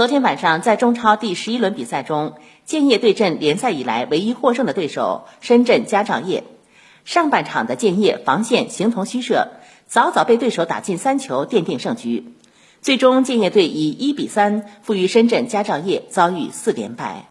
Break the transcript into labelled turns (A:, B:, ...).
A: 昨天晚上在中超第十一轮比赛中建业对阵联赛以来唯一获胜的对手深圳佳兆业。上半场的建业防线形同虚设早早被对手打进三球奠定胜局。最终建业队以一比三负于深圳佳兆业遭遇四连败。